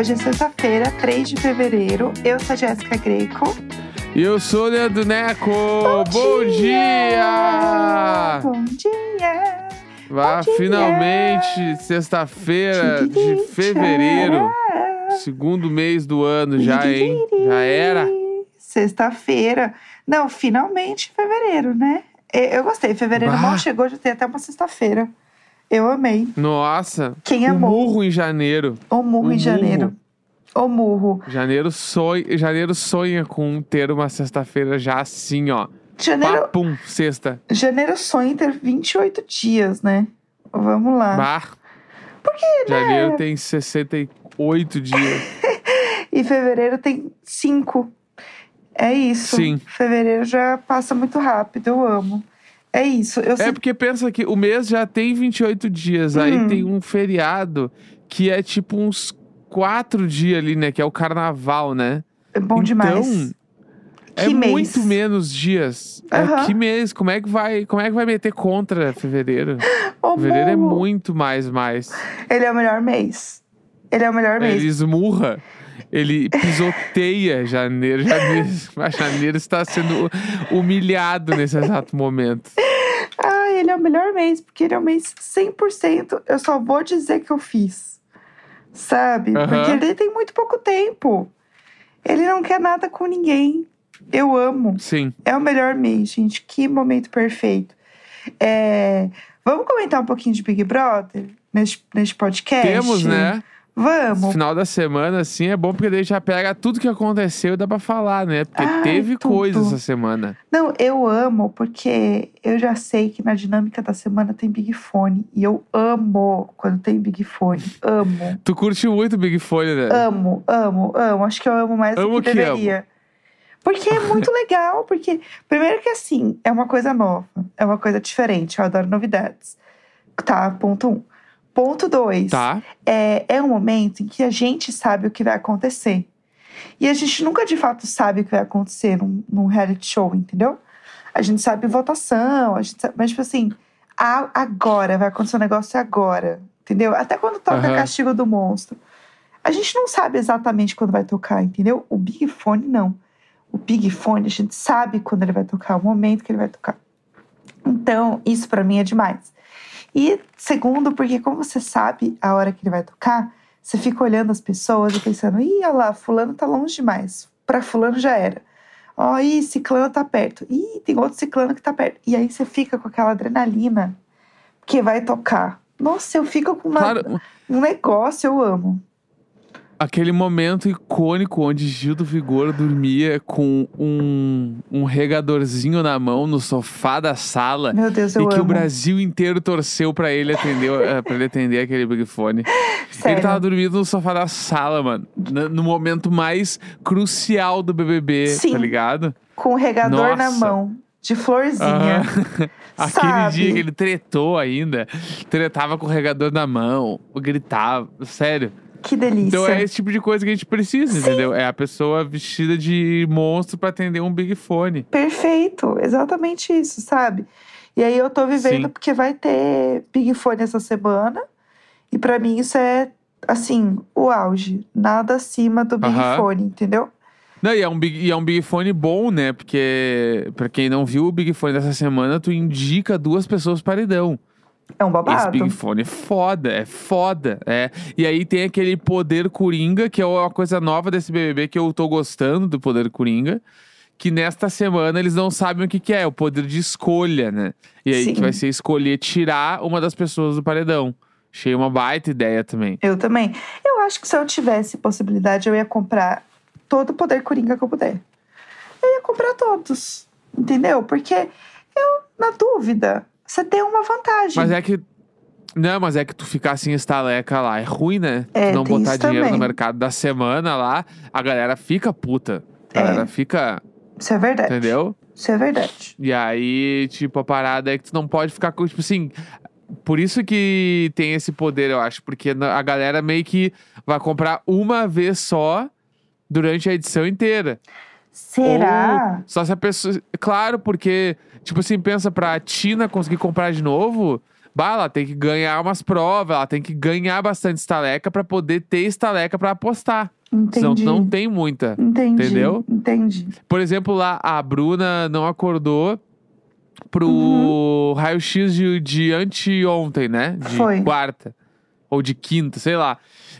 Hoje é sexta-feira, 3 de fevereiro. Eu sou a Jéssica Greco. E eu sou o Leandro Neco. Bom, dia! Bom dia! Vá, dia! finalmente, sexta-feira de fevereiro. Segundo mês do ano já, hein? Já era. Sexta-feira. Não, finalmente fevereiro, né? Eu gostei. Fevereiro Bah. mal chegou, já tem até uma sexta-feira. Eu amei. Nossa. Quem o amou? murro em janeiro. O murro O em janeiro. murro. O murro. Janeiro sonha, janeiro sonha com ter uma sexta-feira já assim, ó. Janeiro, Papum, sexta. janeiro sonha em ter 28 dias, né? Vamos lá. Bah. Porque, né? Janeiro tem 68 dias. E fevereiro tem cinco. É isso. Sim. Fevereiro já passa muito rápido, eu amo. É isso. Eu É porque pensa que o mês já tem 28 dias, aí Hum. tem um feriado que é tipo uns quatro dias ali, né? Que é o carnaval, né? é bom então, demais. É Que mês? muito menos dias. É, Aham. que mês? Como é que vai, como é que vai meter contra fevereiro? O fevereiro é muito mais mais. Ele é o melhor mês. Ele é o melhor mês. Ele esmurra. Ele pisoteia janeiro. Janeiro, mas janeiro está sendo humilhado nesse exato momento. Ah, ele é o melhor mês, porque ele é um mês 100%. Eu só vou dizer que eu fiz. Sabe? Aham. Porque ele tem muito pouco tempo. Ele não quer nada com ninguém. Eu amo. Sim. É o melhor mês, gente. Que momento perfeito. É, Vamos comentar um pouquinho de Big Brother neste, neste podcast? Temos, né? Vamos. Final da semana, assim, é bom porque daí já pega tudo que aconteceu e dá pra falar, né? Porque Ai, teve tudo. coisa essa semana. Não, eu amo porque eu já sei que na dinâmica da semana tem Big Fone. E eu amo quando tem Big Fone. Amo. Tu curte muito Big Fone, né? Amo, amo, amo. Acho que eu amo mais Amo do que que deveria. Porque é muito legal. Porque, primeiro que assim, é uma coisa nova. É uma coisa diferente. Eu adoro novidades. Tá, ponto um. Ponto dois. Tá. É, é um momento em que a gente sabe o que vai acontecer. E a gente nunca de fato sabe o que vai acontecer num, num reality show, entendeu? A gente sabe votação, a gente sabe, mas tipo assim, a- agora, vai acontecer um negócio agora, entendeu? Até quando toca Aham. Castigo do Monstro. A gente não sabe exatamente quando vai tocar, entendeu? O Big Fone não. O Big Fone a gente sabe quando ele vai tocar, o momento que ele vai tocar. Então, isso pra mim é demais. E segundo, porque como você sabe a hora que ele vai tocar, você fica olhando as pessoas e pensando, ih, olha lá, fulano tá longe demais. Pra fulano já era. Ó, ih, ciclano tá perto. Ih, tem outro ciclano que tá perto. E aí você fica com aquela adrenalina que vai tocar. Nossa, eu fico com uma- Claro, um negócio, eu amo. Aquele momento icônico onde Gil do Vigor dormia com um, um regadorzinho na mão no sofá da sala. Meu Deus, eu e que amo. o Brasil inteiro torceu pra ele atender, eh, pra ele atender aquele Big Fone. Sério. Ele tava dormindo no sofá da sala, mano. No, momento mais crucial do BBB, Sim. tá ligado? Com o regador na Nossa. mão, de florzinha. Aham. Aquele dia que ele tretou ainda, tretava com o regador na mão, gritava, sério. Que delícia. Então é esse tipo de coisa que a gente precisa, entendeu? É a pessoa vestida de monstro pra atender um Big Fone. Perfeito, exatamente isso, sabe? E aí eu tô vivendo Sim. porque vai ter Big Fone essa semana. E pra mim isso é, assim, o auge. Nada acima do Big Aham. Fone, entendeu? Não, e é, um big, e é um Big Fone bom, né? Porque, pra quem não viu o Big Fone dessa semana, tu indica duas pessoas paredão. É um Esse babado. Big Fone é foda, é foda. É. E aí tem aquele poder coringa, que é uma coisa nova desse BBB que eu tô gostando do poder coringa. Que nesta semana eles não sabem o que, que é, o poder de escolha, né? E aí Sim. que vai ser escolher tirar uma das pessoas do paredão. Achei uma baita ideia também. Eu também. Eu acho que se eu tivesse possibilidade, eu ia comprar todo o poder coringa que eu puder. Eu ia comprar todos. Entendeu? Porque eu, na dúvida, você tem uma vantagem. Mas é que. Não, mas é que tu ficar assim, estaleca lá, é ruim, né? É, tu não botar dinheiro também. no mercado da semana lá, a galera fica puta. A É. galera fica. Isso é verdade. Entendeu? Isso é verdade. E aí, tipo, a parada é que tu não pode ficar com, tipo assim. Por isso que tem esse poder, eu acho. Porque a galera meio que vai comprar uma vez só durante a edição inteira. Será? Ou só se a pessoa. Claro, porque, tipo assim, pensa pra Tina conseguir comprar de novo, Bah, ela tem que ganhar umas provas, ela tem que ganhar bastante estaleca pra poder ter estaleca pra apostar. Senão Entendi. não tem muita. Entendi. Entendeu? Entendi. Por exemplo, lá a Bruna não acordou pro Uhum. raio-x de, de anteontem, né? De Foi. quarta. Ou de quinta, sei lá.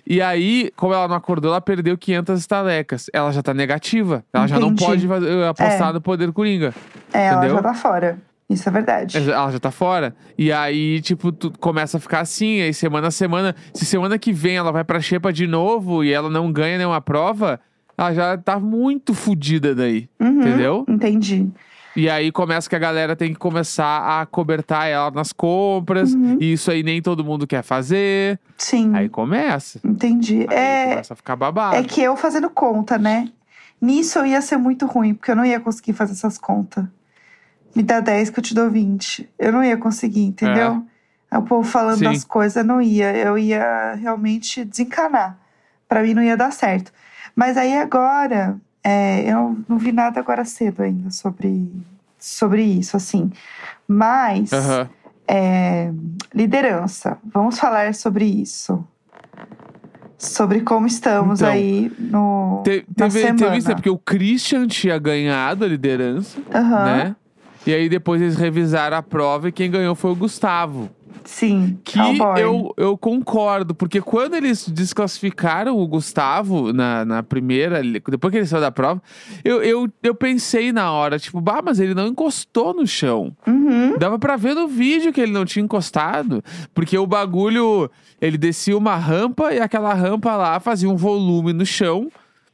E aí, como ela não acordou, ela perdeu 500 estalecas. Ela já tá negativa. Ela já não Entendi. pode fazer- apostar É. no poder coringa. É, ela Entendeu? já tá fora. Isso é verdade. Ela já tá fora. E aí, tipo, tu começa a ficar assim, aí semana a semana. Se semana que vem ela vai pra Xepa de novo e ela não ganha nenhuma prova, ela já tá muito fodida daí. Uhum, Entendeu? Entendi. E aí começa que a galera tem que começar a cobertar ela nas compras. Uhum. E isso aí nem todo mundo quer fazer. Sim. Aí começa. Entendi. Aí é, começa a ficar babado. é que eu fazendo conta, né? Nisso eu ia ser muito ruim, porque eu não ia conseguir fazer essas contas. Me dá 10 que eu te dou 20. Eu não ia conseguir, entendeu? Aí O povo falando Sim. das coisas, não ia. Eu ia realmente desencanar. Pra mim não ia dar certo. Mas aí agora, é, eu não vi nada agora cedo ainda sobre, sobre isso, assim. Mas, Aham. é, liderança. Vamos falar sobre isso. Sobre como estamos Então, aí no, Te- na teve, semana. teve isso, né? Porque o Christian tinha ganhado a liderança, Aham, né? E aí depois eles revisaram a prova e quem ganhou foi o Gustavo. Sim, Que cowboy. eu, eu concordo, porque quando eles desclassificaram o Gustavo na, na primeira, depois que ele saiu da prova, eu, eu, eu pensei na hora, tipo, bah, mas ele não encostou no chão. Uhum, Dava pra ver no vídeo que ele não tinha encostado, porque o bagulho, ele descia uma rampa e aquela rampa lá fazia um volume no chão.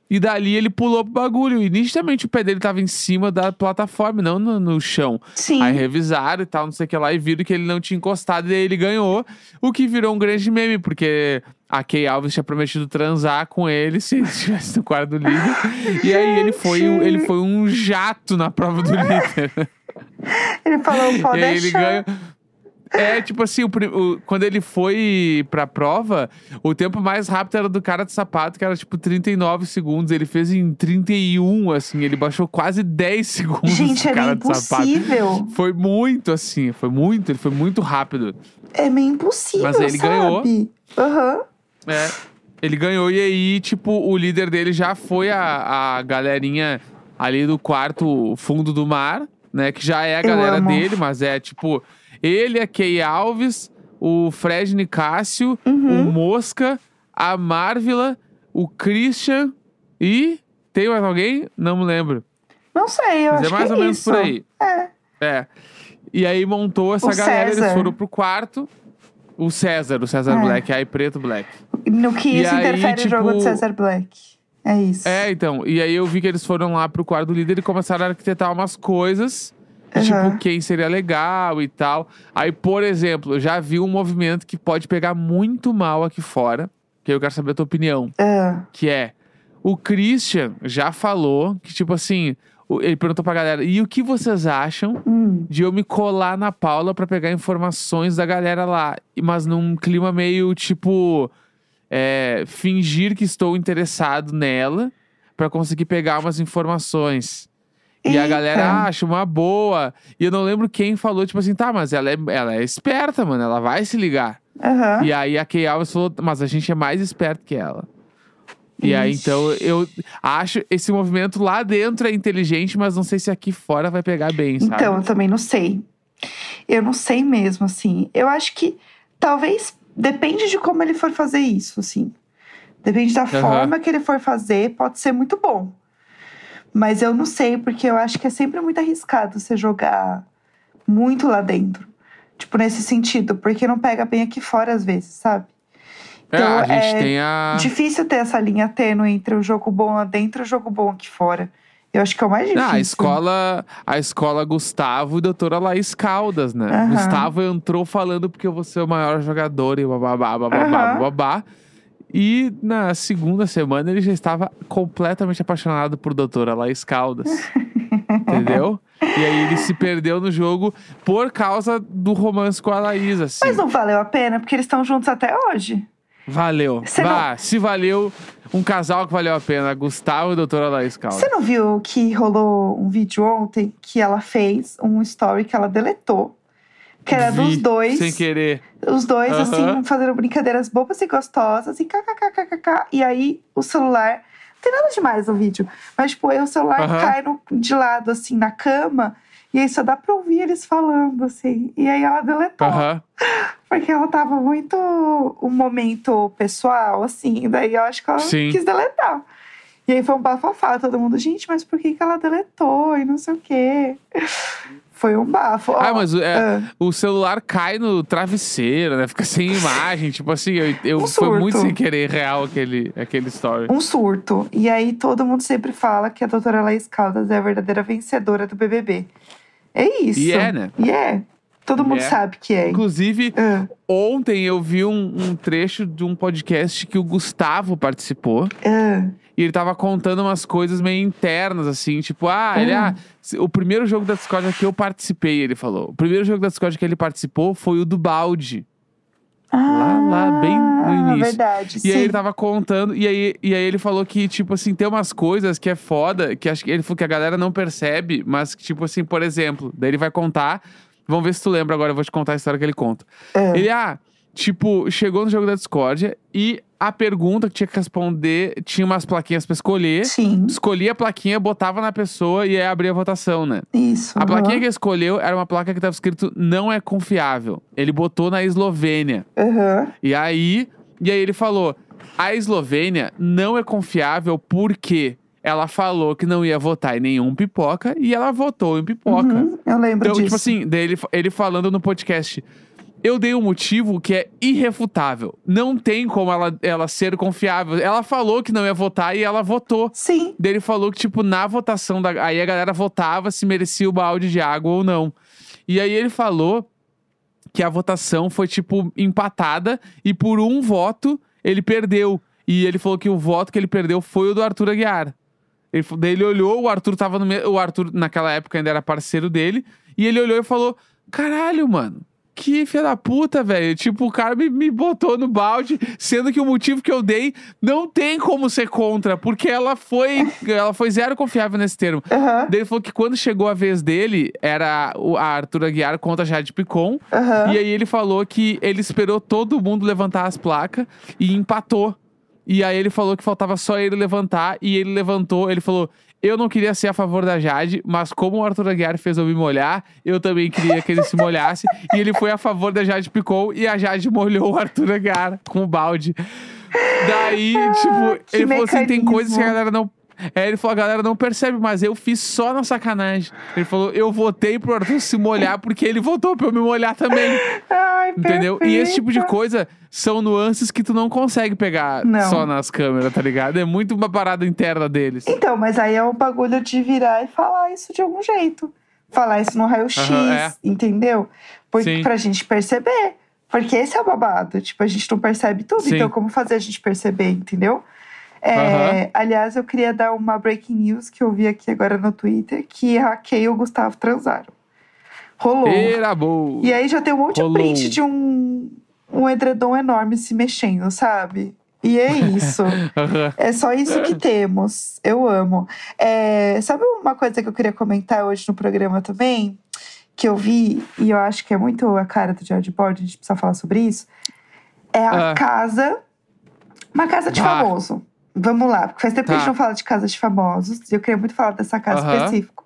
E dali ele pulou pro bagulho. E nitidamente o pé dele tava em cima da plataforma, não no, no chão. sim. Aí revisaram e tal, não sei o que lá, e viram que ele não tinha encostado e aí ele ganhou. O que virou um grande meme, porque a Kay Alves tinha prometido transar com ele se ele estivesse no quarto do líder. e aí ele foi, um- ele foi um jato na prova do líder. Ele falou, pode e aí ele deixar. É, tipo assim, o o- quando ele foi pra prova, o tempo mais rápido era do cara de sapato, que era tipo 39 segundos. Ele fez em 31, assim, ele baixou quase 10 segundos Gente, do é cara sapato. impossível. Foi muito assim, foi muito, ele foi muito rápido. É meio impossível, Mas ele sabe? ganhou. Aham. É. Ele ganhou e aí, tipo, o líder dele já foi a, a galerinha ali do quarto fundo do mar, né? Que já é a galera dele, mas é tipo, ele, a Kay Alves, o Fred Nicásio, Uhum. o Mosca, a Marvila, o Christian e. Tem mais alguém? Não me lembro. Não sei, eu Mas acho é mais que ou é menos isso. por aí. É. É. E aí montou essa O galera, eles César. foram pro quarto. O César, o César É. Black, aí preto Black. No que E isso aí, interfere no jogo tipo- de Cesar Black. É isso. É, então. E aí eu vi que eles foram lá pro quarto do líder e começaram a arquitetar umas coisas. De, Aham. Tipo, quem seria legal e tal. Aí, por exemplo, eu já vi um movimento que pode pegar muito mal aqui fora. Que eu quero saber a tua opinião. Ah, Que é, o Christian já falou que, tipo assim, ele perguntou pra galera, e o que vocês acham hum, de eu me colar na Paula pra pegar informações da galera lá? Mas num clima meio, tipo, é, fingir que estou interessado nela pra conseguir pegar umas informações. E a galera acha uma boa. E eu não lembro quem falou, tipo assim, tá, mas ela é, ela é esperta, mano, ela vai se ligar. aham. E aí a Kay Alves falou, mas a gente é mais esperto que ela. E aí, Ixi. então, eu acho esse movimento lá dentro é inteligente, mas não sei se aqui fora vai pegar bem, sabe? Então, eu também não sei. Eu não sei mesmo, assim. Eu acho que talvez depende de como ele for fazer isso, assim. Depende da forma que ele for fazer, pode ser muito bom. Mas eu não sei, porque eu acho que é sempre muito arriscado você jogar muito lá dentro. Tipo, nesse sentido, porque não pega bem aqui fora às vezes, sabe? É, Então, a gente é tem a. Difícil ter essa linha tênue entre o jogo bom lá dentro e o jogo bom aqui fora. Eu acho que é o mais difícil. Ah, a escola, a escola Gustavo e doutora Laís Caldas, né? Aham. Gustavo entrou falando porque eu vou ser o maior jogador e bababá, bababá, Aham. bababá. E na segunda semana ele já estava completamente apaixonado por doutora Laís Caldas. entendeu? E aí ele se perdeu no jogo por causa do romance com a Laís, assim. Mas não valeu a pena, porque eles estão juntos até hoje. Valeu. Você Vá, se valeu, um casal que valeu a pena, Gustavo e doutora Laís Caldas. Você não viu que rolou um vídeo ontem que ela fez um story que ela deletou Que era Vi, dos dois. Sem querer. Os dois, assim, fazendo brincadeiras bobas e gostosas, e kkkkkk. E aí o celular. Não tem nada demais no vídeo. Mas, tipo, aí o celular cai no- de lado, assim, na cama. E aí só dá pra ouvir eles falando, assim. E aí ela deletou. Aham. Porque ela tava muito um momento pessoal, assim. Daí eu acho que ela Sim. quis deletar. E aí foi um bafafá, todo mundo, gente, mas por que, que ela deletou? E não sei o quê. Foi um bafo. Ah, mas o- é, ah, o celular cai no travesseiro, né? Fica sem imagem. Tipo assim, eu, eu Um foi muito sem querer real aquele, aquele story. um surto. E aí todo mundo sempre fala que a doutora Laís Caldas é a verdadeira vencedora do BBB. É isso. E é, né? E é. Todo mundo é. sabe que é. Inclusive, Ah, ontem eu vi um, um trecho de um podcast que o Gustavo participou. ah, E ele tava contando umas coisas meio internas, assim, tipo, ah, ele, ah, se- o primeiro jogo da Discord que eu participei, ele falou. O primeiro jogo da Discord que ele participou foi o do balde. Lá, lá, bem no Ah, início. verdade. E sim. aí ele tava contando, e aí, e aí ele falou que, tipo assim, tem umas coisas que é foda, que acho que ele falou que a galera não percebe, mas que, tipo assim, por exemplo, daí ele vai contar. Vamos ver se tu lembra agora, eu vou te contar a história que ele conta. Ah, Ele, ah, tipo, chegou no jogo da Discord e a pergunta que tinha que responder tinha umas plaquinhas pra escolher. Sim, Escolhia a plaquinha, botava na pessoa e aí abria a votação, né? isso. A aham. plaquinha que ele escolheu era uma placa que tava escrito não é confiável. Ele botou na Eslovênia. Aham. E aí, e aí ele falou: a Eslovênia não é confiável porque ela falou que não ia votar em nenhum pipoca e ela votou em pipoca. Uhum, eu lembro Então, disso. tipo assim, daí ele, falando no podcast. Eu dei um motivo que é irrefutável. Não tem como ela, ela ser confiável. Ela falou que não ia votar e ela votou. Sim, Daí ele falou que, tipo, na votação da. Aí a galera votava se merecia o balde de água ou não. E aí ele falou que a votação foi, tipo, empatada e por um voto ele perdeu. E ele falou que o voto que ele perdeu foi o do Arthur Aguiar. Ele, daí ele olhou, o Arthur tava no meio. O Arthur, naquela época, ainda era parceiro dele. E ele olhou e falou: Caralho, mano. Que filha da puta, velho. Tipo, o cara me, me botou no balde, sendo que o motivo que eu dei não tem como ser contra, porque ela foi, ela foi zero confiável nesse termo. aham, Daí ele falou que quando chegou a vez dele, era o, a Arthur Aguiar contra a Jade Picon. aham. E aí ele falou que ele esperou todo mundo levantar as placas e empatou. E aí ele falou que faltava só ele levantar e ele levantou. Ele falou: Eu não queria ser a favor da Jade, mas como o Arthur Aguiar fez eu me molhar, eu também queria que ele se molhasse. e ele foi a favor da Jade Picon e a Jade molhou o Arthur Aguiar com o balde. Daí, tipo, que ele falou assim: tem mecanismo. coisas que a galera não. É, ele falou, a galera não percebe, mas eu fiz só na sacanagem. Ele falou, eu votei pro Arthur se molhar porque ele votou pra eu me molhar também. Ai, Entendeu? E esse tipo de coisa são nuances que tu não consegue pegar Não. só nas câmeras, tá ligado? É muito uma parada interna deles. Então, mas aí é o bagulho de virar e falar isso de algum jeito. Falar isso no raio-x, Aham, é. entendeu? Porque, Sim. pra gente perceber. Porque esse é o babado. Tipo, a gente não percebe tudo. Sim. Então, como fazer a gente perceber, entendeu? É, Aham. Aliás, eu queria dar uma breaking news que eu vi aqui agora no Twitter, que a Kay e o Gustavo transaram. Rolou. Era boa. E aí já tem um monte Rolou. de print de um, um edredom enorme se mexendo, sabe? E é isso. É só isso que temos. Eu amo. É, sabe uma coisa que eu queria comentar hoje no programa também? Que eu vi, e eu acho que é muito a cara do George Board, a gente precisa falar sobre isso. É a Ah. casa. Uma casa de Ah. famoso. Vamos lá, porque faz tempo que a gente Tá. não fala de casa de famosos. E eu queria muito falar dessa casa Aham. específica.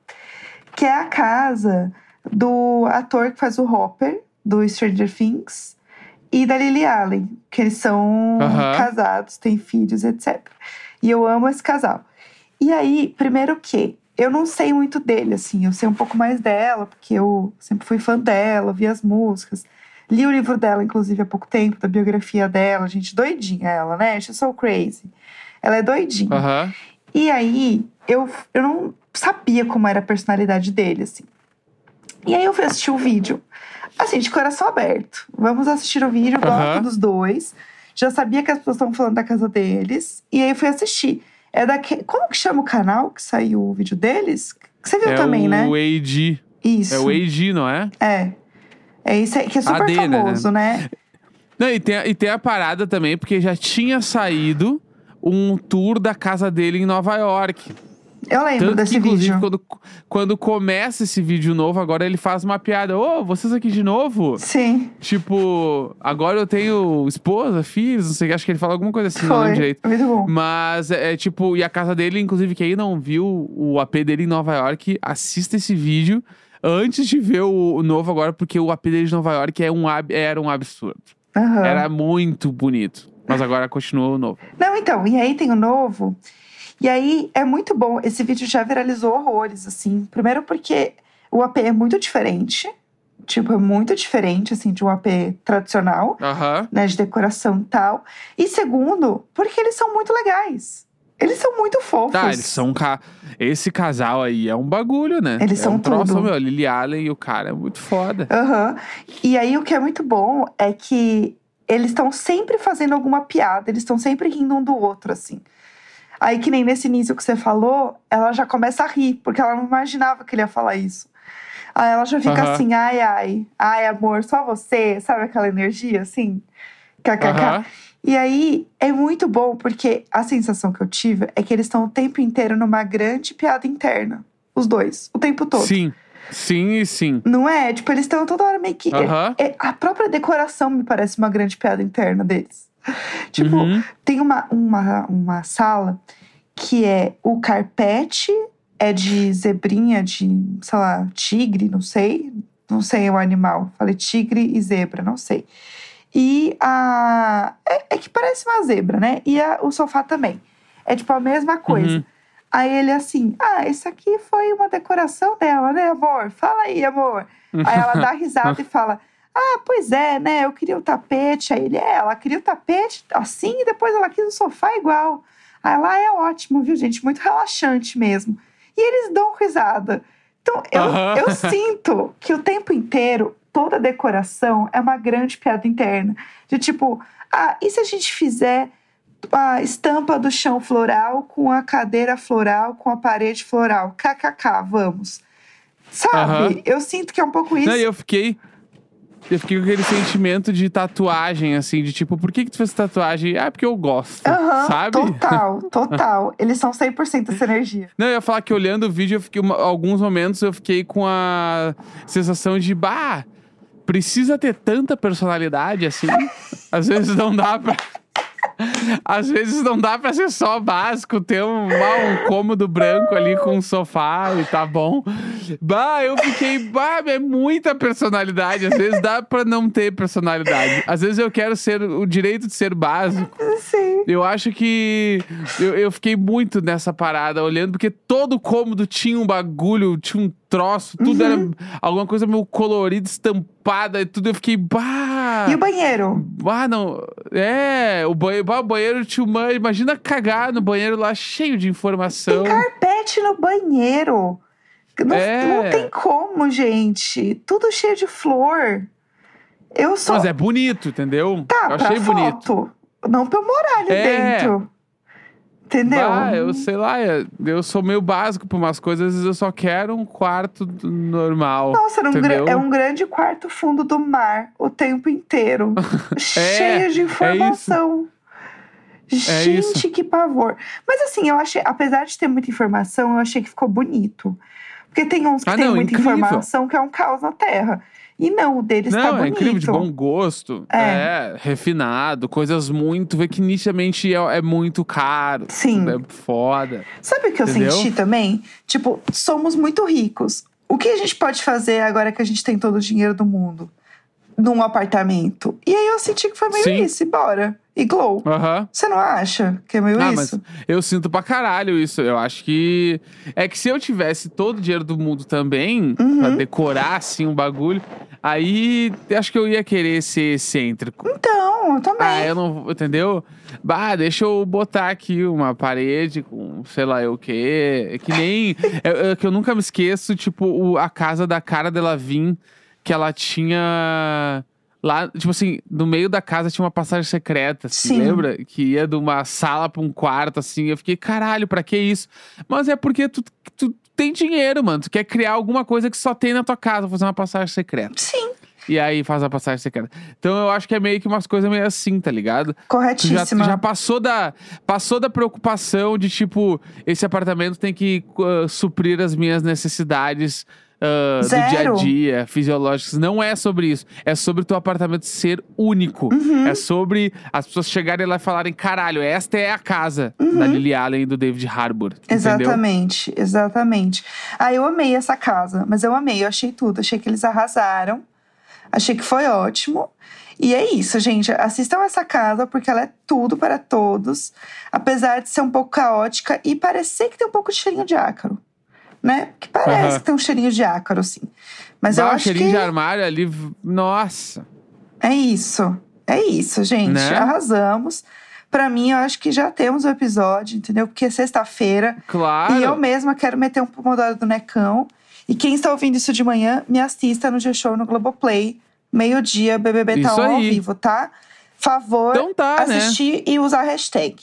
Que é a casa do ator que faz o Hopper, do Stranger Things, e da Lily Allen, que eles são Aham. casados, têm filhos, etc. E eu amo esse casal. E aí, primeiro que eu não sei muito dele, assim, eu sei um pouco mais dela, porque eu sempre fui fã dela, vi as músicas. Li o livro dela, inclusive, há pouco tempo, da biografia dela. Gente, doidinha ela, né? She's so crazy. Ela é doidinha. Aham. E aí, eu, eu não sabia como era a personalidade dele, assim. E aí eu fui assistir o vídeo. Assim, de coração aberto. Vamos assistir o vídeo, gosto Aham. dos dois. Já sabia que as pessoas estavam falando da casa deles. E aí eu fui assistir. É daque... Como que chama o canal que saiu o vídeo deles? Que você viu É também, o né? AD. Isso. É o AD, não é? É. É isso aí, que é super AD, né, famoso, né? Não, e tem, a- e tem a parada também, porque já tinha saído um tour da casa dele em Nova York. Eu lembro Tanto desse que, inclusive, vídeo. quando, quando começa esse vídeo novo, agora ele faz uma piada. Ô, vocês aqui de novo? Sim, Tipo, agora eu tenho esposa, filhos, não sei, acho que ele fala alguma coisa assim, não lembro foi. direito. Muito bom. Mas é, é, tipo, e a casa dele, inclusive, quem não viu o AP dele em Nova York, assista esse vídeo antes de ver o, o novo agora, porque o AP dele de Nova York é um, era um absurdo. Aham. Era muito bonito. Mas agora continua o novo. Não, então, e aí tem o novo. E aí é muito bom. Esse vídeo já viralizou horrores, assim. Primeiro porque o AP é muito diferente. Tipo, é muito diferente, assim, de um AP tradicional, Aham. né? De decoração e tal. E segundo, porque eles são muito legais. Eles são muito fofos. Tá, eles são. Ca... Esse casal aí é um bagulho, né? Eles é são um troço, tudo. meu. Lily Allen e o cara é muito foda. Aham. E aí o que é muito bom é que eles estão sempre fazendo alguma piada, eles estão sempre rindo um do outro, assim. Aí, que nem nesse início que você falou, ela já começa a rir, porque ela não imaginava que ele ia falar isso. Aí ela já fica assim, ai, ai, ai, amor, só você, sabe aquela energia assim? KKK. E aí é muito bom, porque a sensação que eu tive é que eles estão o tempo inteiro numa grande piada interna. Os dois, o tempo todo. Sim. Sim e sim. Não é? Tipo, eles estão toda hora meio que. Aham. é- a própria decoração me parece uma grande piada interna deles. tipo, Uhum. tem uma, uma, uma sala que é o carpete é de zebrinha, de, sei lá, tigre, não sei. Não sei o animal. Falei tigre e zebra, não sei. E a. É, é que parece uma zebra, né? E a- o sofá também. É tipo a mesma coisa. Uhum. Aí ele assim, ah, isso aqui foi uma decoração dela, né, amor? Fala aí, amor. Aí ela dá risada e fala, ah, pois é, né, eu queria o tapete. Aí ele, é, ela queria o tapete assim e depois ela quis o sofá igual. Aí lá é ótimo, viu, gente? Muito relaxante mesmo. E eles dão risada. Então, eu, eu sinto que o tempo inteiro, toda decoração é uma grande piada interna. De tipo, ah, e se a gente fizer a estampa do chão floral com a cadeira floral, com a parede floral? KKK, vamos. Sabe? Eu sinto que é um pouco isso. Não, eu fiquei. Eu fiquei com aquele sentimento de tatuagem, assim, de tipo, por que, que tu fez tatuagem? Ah, porque eu gosto. Aham, sabe? total, total. Eles são 100% essa energia. Não, eu ia falar que olhando o vídeo, eu fiquei, uma- alguns momentos eu fiquei com a sensação de, bah, precisa ter tanta personalidade assim. Às vezes não dá pra. Às vezes não dá pra ser só básico, ter um, um cômodo branco ali com um sofá e tá bom. Bah, eu fiquei, bah, é muita personalidade. Às vezes dá pra não ter personalidade. Às vezes eu quero ser o direito de ser básico. Sim. Eu acho que eu, eu fiquei muito nessa parada olhando, porque todo cômodo tinha um bagulho, tinha um troço, tudo era alguma coisa meio colorida, estampada e tudo. Eu fiquei, bah! E o banheiro? Bah, não. É, o banheiro, bah, o banheiro tinha uma. Imagina cagar no banheiro lá cheio de informação. Tem carpete no banheiro. Não, É. não tem como, gente. Tudo cheio de flor. Eu sou. Mas é bonito, entendeu? Tá, eu achei bonito. foto. Não pra eu morar ali É. dentro. Entendeu? Bah, eu sei lá, é- eu sou meio básico pra umas coisas, às vezes eu só quero um quarto normal. Nossa, um é um grande quarto fundo do mar o tempo inteiro. cheio de é informação. É Gente, isso. que pavor. Mas assim, eu achei, apesar de ter muita informação, eu achei que ficou bonito. Porque tem uns que Ah, tem não, muita incrível. informação que é um caos na Terra. E não, o deles tá Não, é bonito. incrível, de bom gosto. É. É. refinado, coisas muito. Vê que nitidamente é, é muito caro. Sim. É foda. Sabe o que eu Entendeu? senti também? Tipo, somos muito ricos. O que a gente pode fazer agora que a gente tem todo o dinheiro do mundo? Num apartamento. E aí eu senti que foi meio Sim. isso, e bora. E glow. Aham. Você não acha que é meio Ah, isso? eu sinto pra caralho isso. Eu acho que. É que se eu tivesse todo o dinheiro do mundo também, Uhum. pra decorar assim um bagulho, aí acho que eu ia querer ser excêntrico. Então, eu também. Ah, eu não. Entendeu? Bah, deixa eu botar aqui uma parede com sei lá eu o quê. É Que nem. é, é que eu nunca me esqueço, tipo, o- a casa da cara dela Vim, que ela tinha. Lá, tipo assim, no meio da casa tinha uma passagem secreta, assim, Sim. lembra? Que ia de uma sala pra um quarto, assim. Eu fiquei, caralho, pra que isso? Mas é porque tu, tu tem dinheiro, mano. Tu quer criar alguma coisa que só tem na tua casa, fazer uma passagem secreta. Sim. E aí faz a passagem secreta. Então eu acho que é meio que umas coisas meio assim, tá ligado? Tu já, Corretíssima. tu já passou da passou da preocupação de tipo esse apartamento tem que uh, suprir as minhas necessidades uh, do dia a dia fisiológicas não é sobre isso é sobre o teu apartamento ser único Uhum. é sobre as pessoas chegarem lá e falarem caralho esta é a casa Uhum. da Lily Allen e do David Harbour entendeu Exatamente, exatamente. Ah, eu amei essa casa, mas eu amei, eu achei tudo. Achei que eles arrasaram. Achei que foi ótimo. E é isso, gente. Assistam essa casa porque ela é tudo para todos. Apesar de ser um pouco caótica e parecer que tem um pouco de cheirinho de ácaro. Né? Que parece que tem um cheirinho de ácaro, sim. Mas eu Bah, acho cheirinho que de armário ali nossa é isso. É isso, gente. Né? Arrasamos. Pra mim, eu acho que já temos o episódio, entendeu? Porque é sexta-feira. claro E eu mesma quero meter um pomodoro do Necão. E quem está ouvindo isso de manhã, me assista no G-Show no Globoplay. Meio-dia, BBB tá ao vivo, tá? Favor, então tá né assistir e usar a hashtag.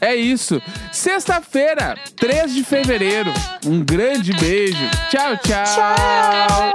É isso. Sexta-feira, 3 de fevereiro. Um grande beijo. Tchau, tchau. tchau.